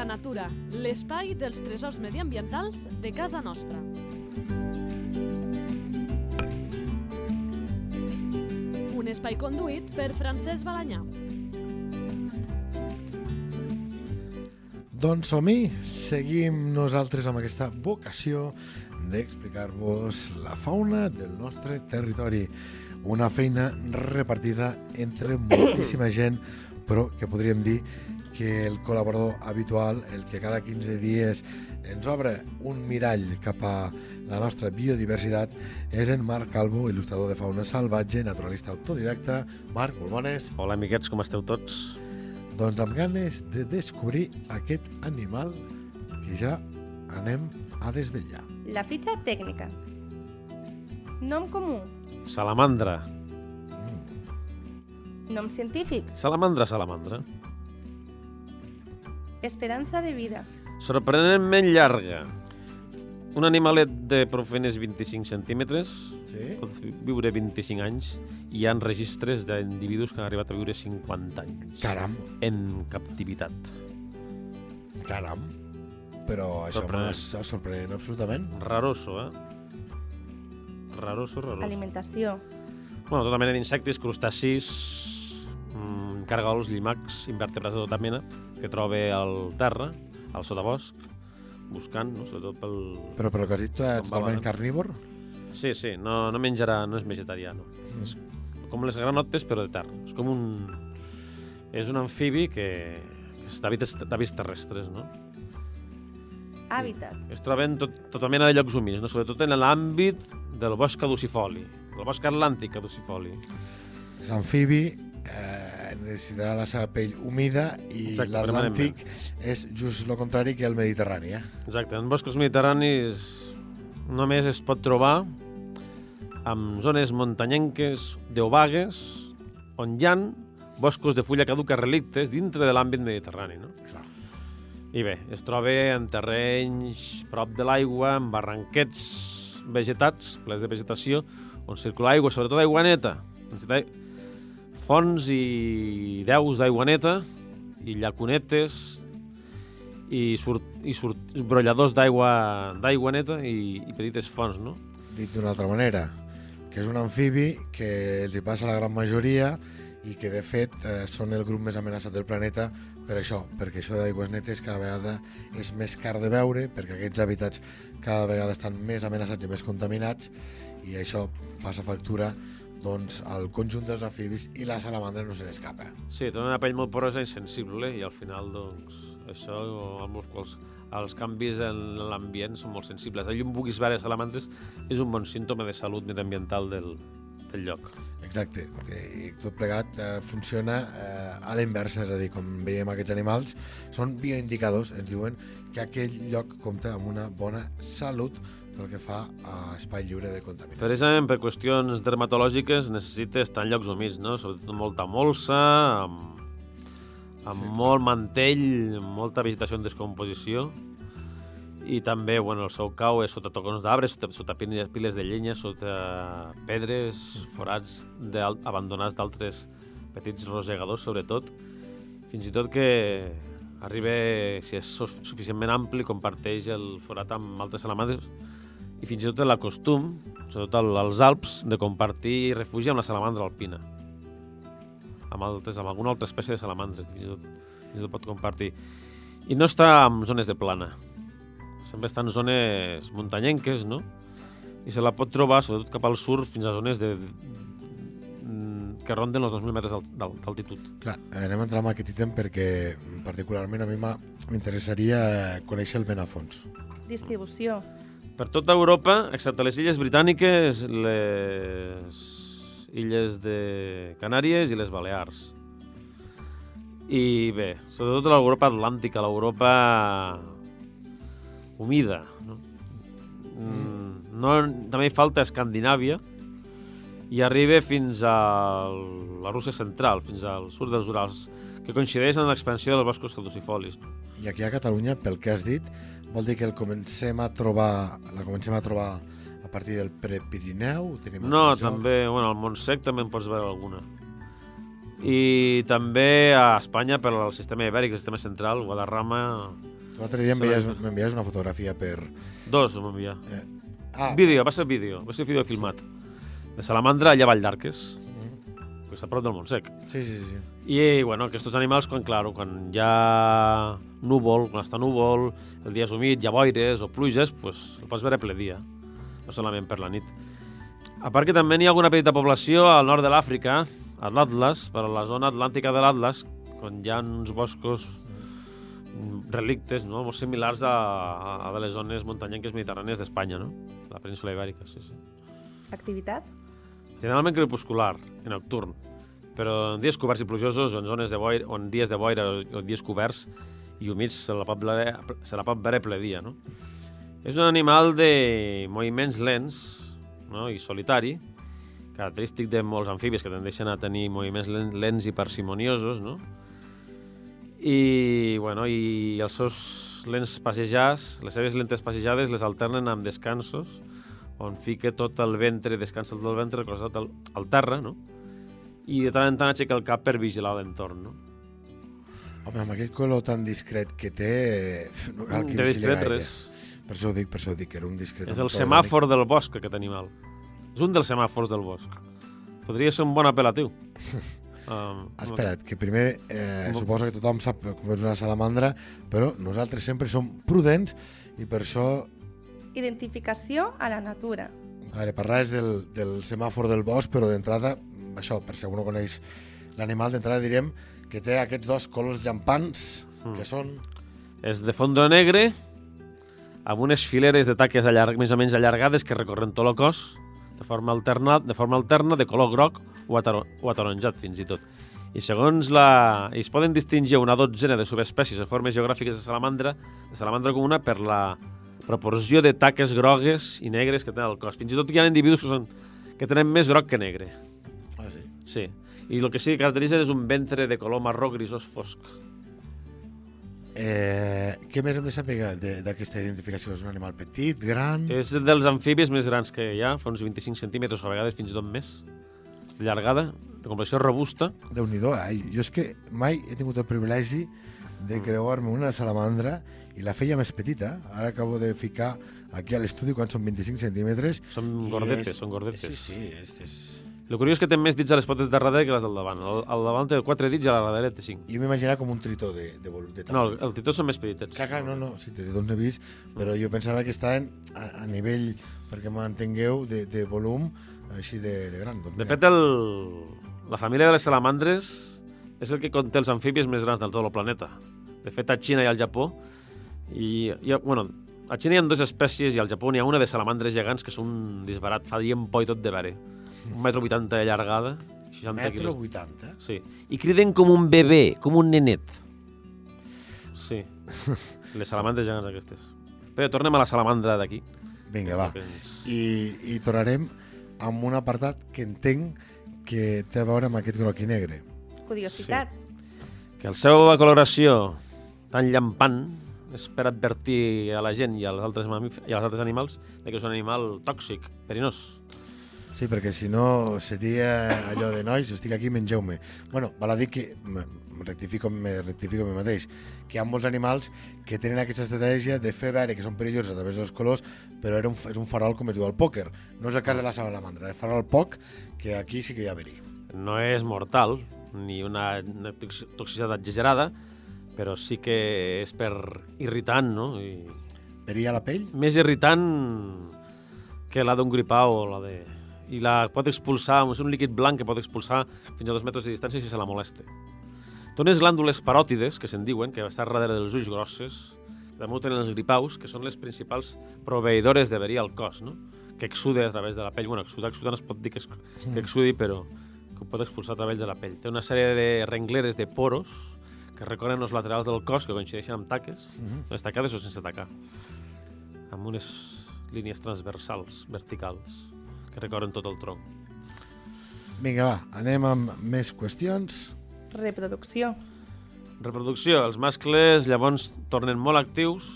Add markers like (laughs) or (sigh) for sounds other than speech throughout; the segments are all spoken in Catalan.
Habita Natura, l'espai dels tresors mediambientals de casa nostra. Un espai conduït per Francesc Balanyà. Doncs som-hi, seguim nosaltres amb aquesta vocació d'explicar-vos la fauna del nostre territori. Una feina repartida entre moltíssima gent, però que podríem dir que el col·laborador habitual, el que cada 15 dies ens obre un mirall cap a la nostra biodiversitat, és en Marc Calvo, il·lustrador de fauna salvatge, naturalista autodidacta. Marc, molt bones. Hola, amiguets, com esteu tots? Doncs amb ganes de descobrir aquest animal que ja anem a desvetllar. La fitxa tècnica. Nom comú. Salamandra. Nom científic. Salamandra, salamandra. Esperança de vida. Sorprenentment llarga. Un animalet de profenes 25 centímetres, Sí? pot viure 25 anys, i hi ha registres d'individus que han arribat a viure 50 anys. Caram, En captivitat. caram. Però això m'ha sorprenent absolutament. Raroso, eh? Raroso, raroso. Alimentació. Bueno, tota mena d'insectes, crustacis, mm, cargols, llimacs, invertebrats de tota mena, que troba al terra, al sotabosc, buscant, no? sobretot pel... Però, però que has dit tu, Com totalment carnívor? Sí, sí, no, no menjarà, no és vegetarià, no. Mm. És com les granotes, però de terra. És com un... És un amfibi que, que és d'hàbits terrestres, no? Hàbitat. Es troba en tot, tota mena de llocs humits, no? sobretot en l'àmbit del bosc caducifoli, del bosc atlàntic caducifoli. És amfibi, eh, necessitarà la seva pell humida i l'Atlàntic és just el contrari que el Mediterrani. Eh? Exacte, en boscos mediterranis només es pot trobar en zones muntanyenques d'obagues on hi ha boscos de fulla caduca relictes dintre de l'àmbit mediterrani. No? Clar. I bé, es troba en terrenys prop de l'aigua, en barranquets vegetats, plens de vegetació, on circula aigua, sobretot aigua neta. Necessita fonts i deus d'aigua neta i llacunetes i, surt, i surt, brolladors d'aigua d'aigua neta i, i petites fonts, no? Dit d'una altra manera, que és un amfibi que els hi passa a la gran majoria i que de fet eh, són el grup més amenaçat del planeta per això, perquè això d'aigües netes cada vegada és més car de veure, perquè aquests hàbitats cada vegada estan més amenaçats i més contaminats i això passa factura doncs, al conjunt dels amfibis i la salamandra no se n'escapa. Sí, té una pell molt porosa i sensible i al final, doncs, això, amb els quals els canvis en l'ambient són molt sensibles. El llum buguis verd de salamandres és un bon símptoma de salut mediambiental del, del lloc. Exacte, i tot plegat eh, funciona eh, a la inversa, és a dir, com veiem aquests animals, són bioindicadors, ens diuen que aquell lloc compta amb una bona salut pel que fa a espai lliure de contaminació. Precisament per qüestions dermatològiques necessita estar en llocs humits, no? Sobretot molta molsa, amb, amb Sí, sí, clar. molt mantell, molta vegetació en descomposició, i també, bueno, el seu cau és sota tocons d'arbres, sota, sota piles, de llenya, sota pedres, forats abandonats d'altres petits rosegadors, sobretot. Fins i tot que arriba, si és su- suficientment ampli, comparteix el forat amb altres salamandres i fins i tot la costum, sobretot al- als Alps, de compartir refugi amb la salamandra alpina. Amb, altres, amb alguna altra espècie de salamandres, fins i tot, fins i tot pot compartir. I no està en zones de plana. Sempre està en zones muntanyenques, no? I se la pot trobar, sobretot cap al sud, fins a zones de, mm, que ronden els 2.000 metres d'alt- d'alt- d'altitud. Clar, anem a entrar en aquest ítem perquè mm, particularment a mi m'interessaria eh, conèixer el ben a fons. Per tota Europa, excepte les illes britàniques, les illes de Canàries i les Balears. I bé, sobretot l'Europa atlàntica, l'Europa humida. No? Mm. no, també hi falta Escandinàvia i arriba fins a la Rússia central, fins al sud dels Urals, que coincideix amb l'expansió dels boscos caducifolis. I aquí a Catalunya, pel que has dit, vol dir que el comencem a trobar, la comencem a trobar a partir del Prepirineu? Tenim No, també, bueno, al Montsec també en pots veure alguna. I també a Espanya per al sistema ibèric, el sistema central, Guadarrama... L'altre dia m'envies una fotografia per... Dos enviar. Eh, ah, Vídeo, va ser vídeo, va ser vídeo filmat. De Salamandra allà a Vall d'Arques, a prop del Montsec. sí, sí, sí. I, bueno, aquests animals, quan, claro, quan hi ha núvol, quan està núvol, el dia és humit, hi ha boires o pluges, pues, el pots veure ple dia, no solament per la nit. A part que també n'hi ha alguna petita població al nord de l'Àfrica, a l'Atlas, per a la zona atlàntica de l'Atlas, quan hi ha uns boscos mm, relictes, no? molt similars a, a, a de les zones muntanyenques mediterrànies d'Espanya, no? la península ibèrica, sí, sí. Activitat? Generalment crepuscular, i nocturn, però en dies coberts i plujosos, en zones de boira, o en dies de boira o dies coberts i humits se la pot veure, se la pot veure ple dia. No? És un animal de moviments lents no? i solitari, característic de molts amfibis que tendeixen a tenir moviments len- lents i parsimoniosos, no? I, bueno, i els seus lents passejars, les seves lentes passejades les alternen amb descansos on fica tot el ventre, descansa tot el ventre recolzat al, al terra, no? I de tant en tant aixeca el cap per vigilar l'entorn, no? Home, amb aquell color tan discret que té... No cal que de vigili gaire. res. Per això ho dic, per això ho dic, que era un discret. És el semàfor del bosc, aquest animal. És un dels semàfors del bosc. Podria ser un bon apel·latiu. (laughs) Um, Espera't, que primer eh, suposo que tothom sap com és una salamandra, però nosaltres sempre som prudents i per això, Identificació a la natura. a veure, parlaves del, del semàfor del bosc, però d'entrada, això, per si algú no coneix l'animal, d'entrada direm que té aquests dos colors llampants, Mm. que són... És de fondo negre, amb unes fileres de taques allarg, més o menys allargades que recorren tot el cos, de forma, alternat, de forma alterna, de color groc o, ataro, o ataronjat, fins i tot. I segons la... I es poden distingir una dotzena de subespècies o formes geogràfiques de salamandra, de salamandra comuna, per la proporció de taques grogues i negres que tenen al cos. Fins i tot hi ha individus que, són, que tenen més groc que negre. Sí. I el que sí que caracteritza és un ventre de color marró grisós fosc. Eh, què més hem de saber d'aquesta identificació? És un animal petit, gran... És dels amfibis més grans que hi ha, fa uns 25 centímetres, a vegades fins i tot més. De llargada, de complexió robusta. déu nhi ai, jo és que mai he tingut el privilegi de creuar-me una salamandra i la feia més petita. Ara acabo de ficar aquí a l'estudi quan són 25 centímetres. Són gordetes, és- són gordetes. Sí, sí, és, és... El curiós és que té més dits a les potes de darrere que les del davant. El, el davant té 4 dits i a la darrere té 5. Jo m'imaginava com un tritó de, de, vol- de No, tamany. el, el titó són més petitets. Clar, clar, no, no, sí, de tritons n'he vist, però jo pensava que estaven a, a nivell, perquè m'entengueu, de, de volum així de, de gran. Doncs De fet, el, la família de les salamandres és el que conté els amfibis més grans del tot el planeta. De fet, a Xina i al Japó, i, ha, bueno, a Xina hi ha dues espècies i al Japó n'hi ha una de salamandres gegants que són un disbarat, fa dient por i tot de veure. Un metro vuitanta de llargada, 60 Metro quilos. 80. Sí. I criden com un bebè, com un nenet. Sí. (laughs) Les salamandres gegants aquestes. Però tornem a la salamandra d'aquí. Vinga, va. Ens- I, I tornarem amb un apartat que entenc que té a veure amb aquest groc i negre. Curiositat. que la seva coloració tan llampant és per advertir a la gent i als altres, i als altres animals de que és un animal tòxic, perinós. Sí, perquè si no seria allò de nois, estic aquí, mengeu-me. Bueno, val a dir que, rectifico, me rectifico a mi mateix, que hi ha molts animals que tenen aquesta estratègia de fer veure que són perillosos a través dels colors, però era un, és un farol com es diu al pòquer. No és el cas de la salamandra, és farol poc, que aquí sí que hi ha verí. No és mortal, ni una, una tox- toxicitat exagerada, però sí que és per irritant, no? I Verí a la pell? més irritant que la d'un gripau o la de... I la pot expulsar, és un líquid blanc que pot expulsar fins a dos metres de distància si se la molesta. Té unes glàndules paròtides, que se'n diuen, que estan darrere dels ulls grosses, també ho tenen els gripaus, que són les principals proveïdores de verí al cos, no? que exude a través de la pell. Bueno, exudar, exudar no es pot dir que, que exudi, però que ho pot expulsar a través de la pell. Té una sèrie de rengleres de poros que recorren els laterals del cos, que coincideixen amb taques, les tacades o sense tacar, amb unes línies transversals, verticals, que recorren tot el tronc. Vinga, va, anem amb més qüestions. Reproducció. Reproducció. Els mascles llavors tornen molt actius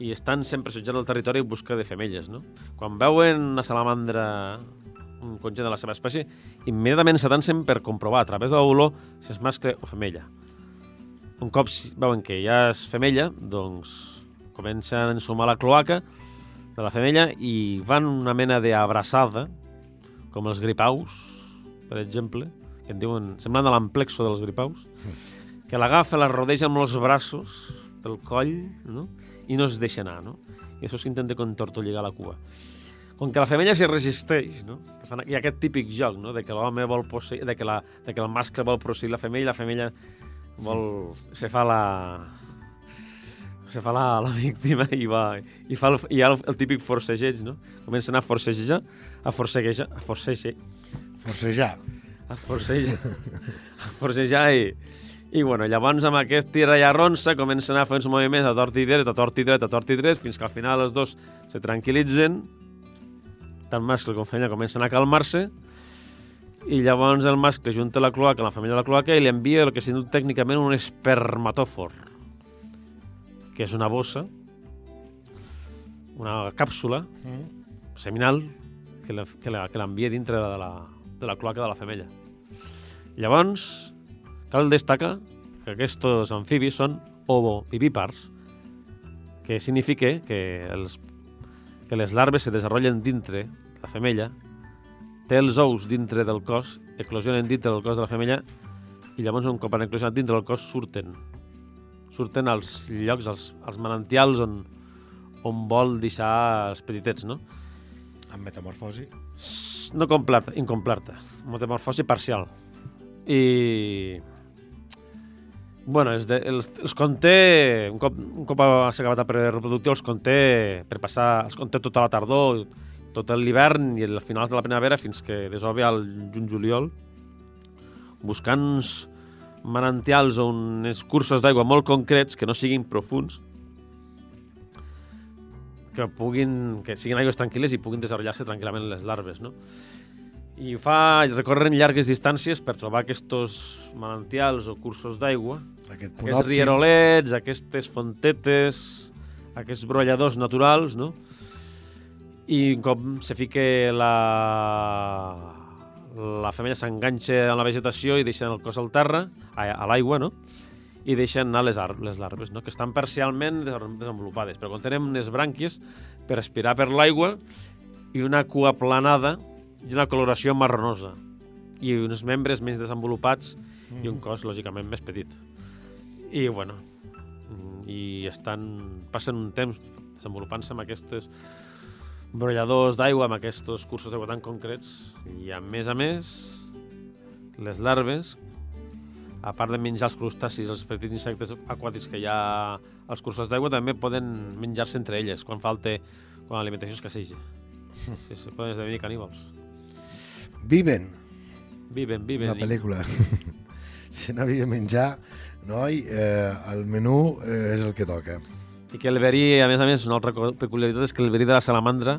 i estan sempre assetjant el territori en busca de femelles, no? Quan veuen una salamandra un conjunt de la seva espècie, immediatament s'atancen per comprovar a través de l'olor si és mascle o femella. Un cop si- veuen que ja és femella, doncs comencen a ensumar la cloaca de la femella i van una mena d'abraçada, com els gripaus, per exemple, que en diuen, semblant a l'amplexo dels gripaus, que l'agafa, la rodeja amb els braços pel coll, no? i no es deixa anar, no? I això s'intenta contortolligar la cua. Com que la femella s'hi resisteix, no? Que fan- Hi ha aquest típic joc, no? De que l'home vol posseir, de que, la, de que el mascle vol posseir la femella i la femella vol... se fa la... se fa la, la víctima i va... I fa el, hi ha el, el típic forcegeig, no? Comencen a forcejar, a forcejar, a forcejar, Forcejar. a forcejar, a forcejar i, i bueno, llavors amb aquest tira i arronsa comencen a fer uns moviments a tort i dret, a tort i dret, a tort i dret, fins que al final els dos se tranquil·litzen, tant mascle com femella comencen a calmar-se, i llavors el mascle junta la cloaca, la família de la cloaca, i li envia el que s'ha dit tècnicament un espermatòfor, que és una bossa, una càpsula seminal que la- que l'envia dintre de la, de la cloaca de la femella. Llavors, cal destacar que aquests amfibis són ovovivípars, que significa que, els, que les larves se desenvolupen dintre la femella, té els ous dintre del cos, eclosionen dintre del cos de la femella i llavors un cop han eclosionat dintre del cos surten. Surten als llocs, als, als manantials on, on vol deixar els petitets, no? Amb metamorfosi. No completa, incompleta, metamorfosi parcial. I... Bueno, els, de, els, els conté, un cop, un cop s'ha acabat el període reproductiu, els conté per passar, els conté tota la tardor, tot l'hivern i els finals de la primavera fins que desove al juny-juliol, buscant manantials o uns cursos d'aigua molt concrets que no siguin profuns, que puguin, que siguin aigües tranquil·les i puguin desenvolupar-se tranquil·lament les larves, no? I fa, recorren llargues distàncies per trobar aquests manantials o cursos d'aigua, Aquest aquests òptim. rierolets, aquestes fontetes, aquests brolladors naturals, no? I un cop se fica la, la femella s'enganxa en la vegetació i deixen el cos al terra, a, a l'aigua, no? i deixen anar les, ar les larves, no? que estan parcialment des- desenvolupades, però contenen unes brànquies per aspirar per l'aigua i una cua planada i una coloració marronosa i uns membres menys desenvolupats i un cos, lògicament, més petit. I, bueno, mm, i estan, passen un temps desenvolupant-se amb aquests brolladors d'aigua, amb aquests cursos d'aigua tan concrets, i a més a més, les larves, a part de menjar els crustacis, els petits insectes aquàtics que hi ha als cursos d'aigua, també poden menjar-se entre elles quan falta, quan l'alimentació escasseja. (laughs) Sí, sí, poden esdevenir caníbals. Viven, Viven, viven. la pel·lícula. (laughs) si no havia menjar, noi, eh, el menú eh, és el que toca. I que el verí, a més a més, una altra peculiaritat és que el verí de la salamandra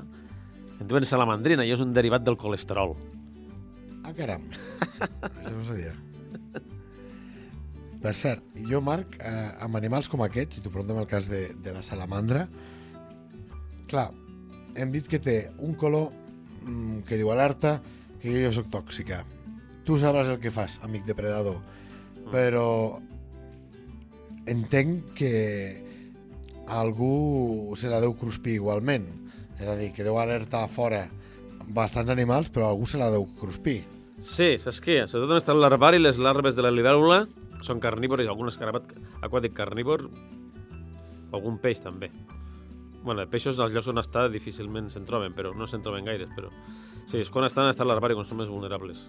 en diuen salamandrina i és un derivat del colesterol. Ah, caram. Això no sabia. Per cert, jo, Marc, eh, amb animals com aquests, si t'ho preguntem el cas de, de la salamandra, clar, hem dit que té un color mm, que diu alerta que jo, jo sóc tòxica. Tu sabràs el que fas, amic depredador, però entenc que algú se la deu cruspir igualment. És a dir, que deu alertar fora bastants animals, però algú se la deu cruspir. Sí, saps què? Sobretot on està el larvari, les larves de la libèl·lula són carnívores, algun escarabat aquàtic carnívor, algun peix també. bueno, peixos als llocs on està difícilment se'n troben, però no se'n troben gaires, però... Sí, és quan estan a estar larvari, quan són més vulnerables.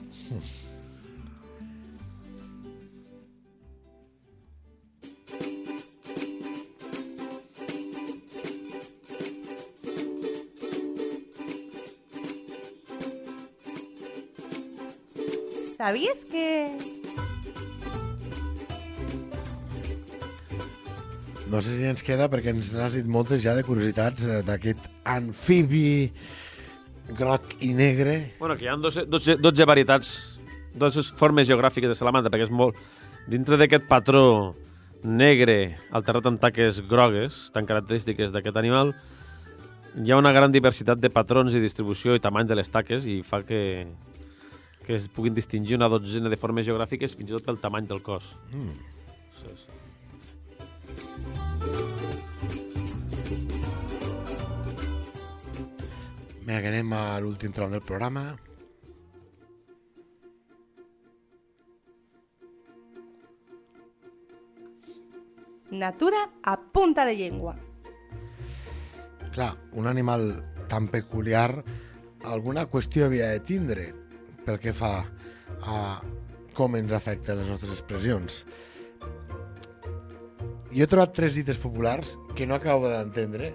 ¿Sabías que No sé si ens queda perquè ens n'has dit moltes ja de curiositats eh, d'aquest amfibi groc i negre. Bueno, que hi ha 12, 12, 12 varietats, 12 formes geogràfiques de salamandra, perquè és molt... Dintre d'aquest patró negre alternat amb taques grogues, tan característiques d'aquest animal, hi ha una gran diversitat de patrons i distribució i tamany de les taques i fa que, que es puguin distingir una dotzena de formes geogràfiques fins i tot pel tamany del cos. Mm. Sí, sí. Vinga, que anem a l'últim tram del programa. Natura a punta de llengua. Clar, un animal tan peculiar, alguna qüestió havia de tindre pel que fa a com ens afecten les nostres expressions. Jo he trobat tres dites populars que no acabo d'entendre.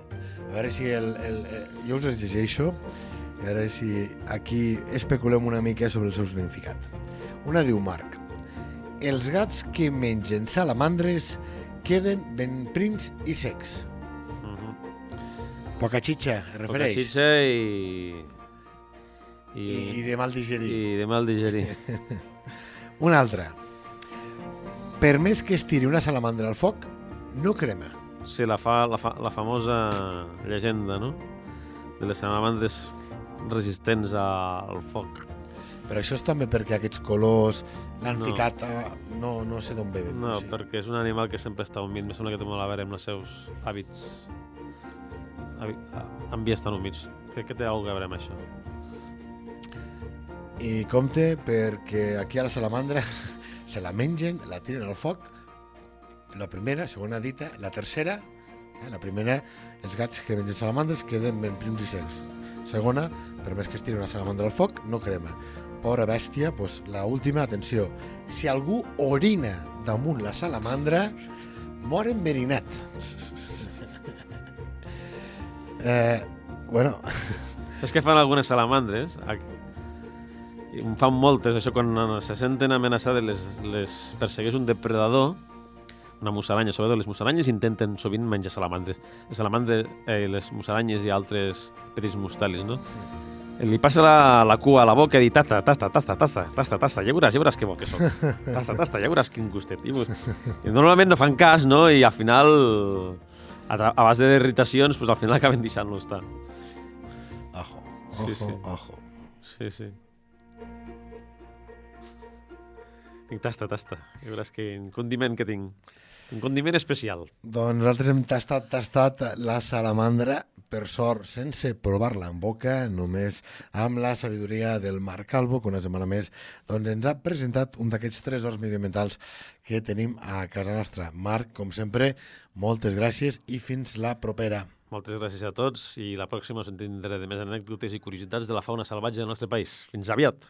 A veure si el, el, el, jo us els llegeixo i a veure si aquí especulem una mica sobre el seu significat. Una diu Marc. Els gats que mengen salamandres queden ben prims i secs. Uh -huh. Poca xitxa, refereix. xitxa i... I, I, de mal digerir. i de mal digerir. (laughs) Una altra. Per més que es tiri una salamandra al foc, no crema. Sí, la, fa, la, fa, la famosa llegenda, no? De les salamandres resistents al foc. Però això és també perquè aquests colors l'han No. ficat a... No, no sé d'on ve. No, sí. perquè és un animal que sempre està humit. Em sembla que té molt a veure amb els seus hàbits. Hàbi- ah, Ambients tan humits. Crec que té alguna cosa a veure amb això. I compte perquè aquí a la salamandra (laughs) se la mengen, la tiren al foc, la primera, segona dita, la tercera, eh, la primera, els gats que mengen salamandres queden ben prims i secs. Segona, per més que es tiri una salamandra al foc, no crema. Pobra bèstia, doncs la última, atenció, si algú orina damunt la salamandra, mor enverinat. (laughs) eh, bueno, Saps què fan algunes salamandres? En fan moltes, això quan se senten amenaçades les, les persegueix un depredador, una musaranya, sobretot les musaranyes intenten sovint menjar salamandres. Les salamandres, eh, les musaranyes i altres petits mustalis, no? Li passa la, la cua a la boca i diu tasta, tasta, tasta, tasta, tasta, tasta, ja veuràs, ja veuràs que bo que soc. (laughs) Tasta, tasta, ja veuràs quin gustet. I, i normalment no fan cas, no? I al final, a, a base d'irritacions, pues, al final acaben deixant-lo estar. ojo, Sí, ojo, sí. ojo. Sí, sí. Tinc tasta, tasta. Ja veuràs quin condiment que tinc. Un condiment especial. Doncs nosaltres hem tastat, tastat la salamandra, per sort, sense provar-la en boca, només amb la sabidoria del Marc Calvo, que una setmana més doncs, ens ha presentat un d'aquests tresors medioambientals que tenim a casa nostra. Marc, com sempre, moltes gràcies i fins la propera. Moltes gràcies a tots i la pròxima us en tindré de més anècdotes i curiositats de la fauna salvatge del nostre país. Fins aviat!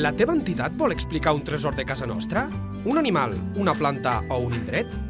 La teva entitat vol explicar un tresor de casa nostra? Un animal, una planta o un indret?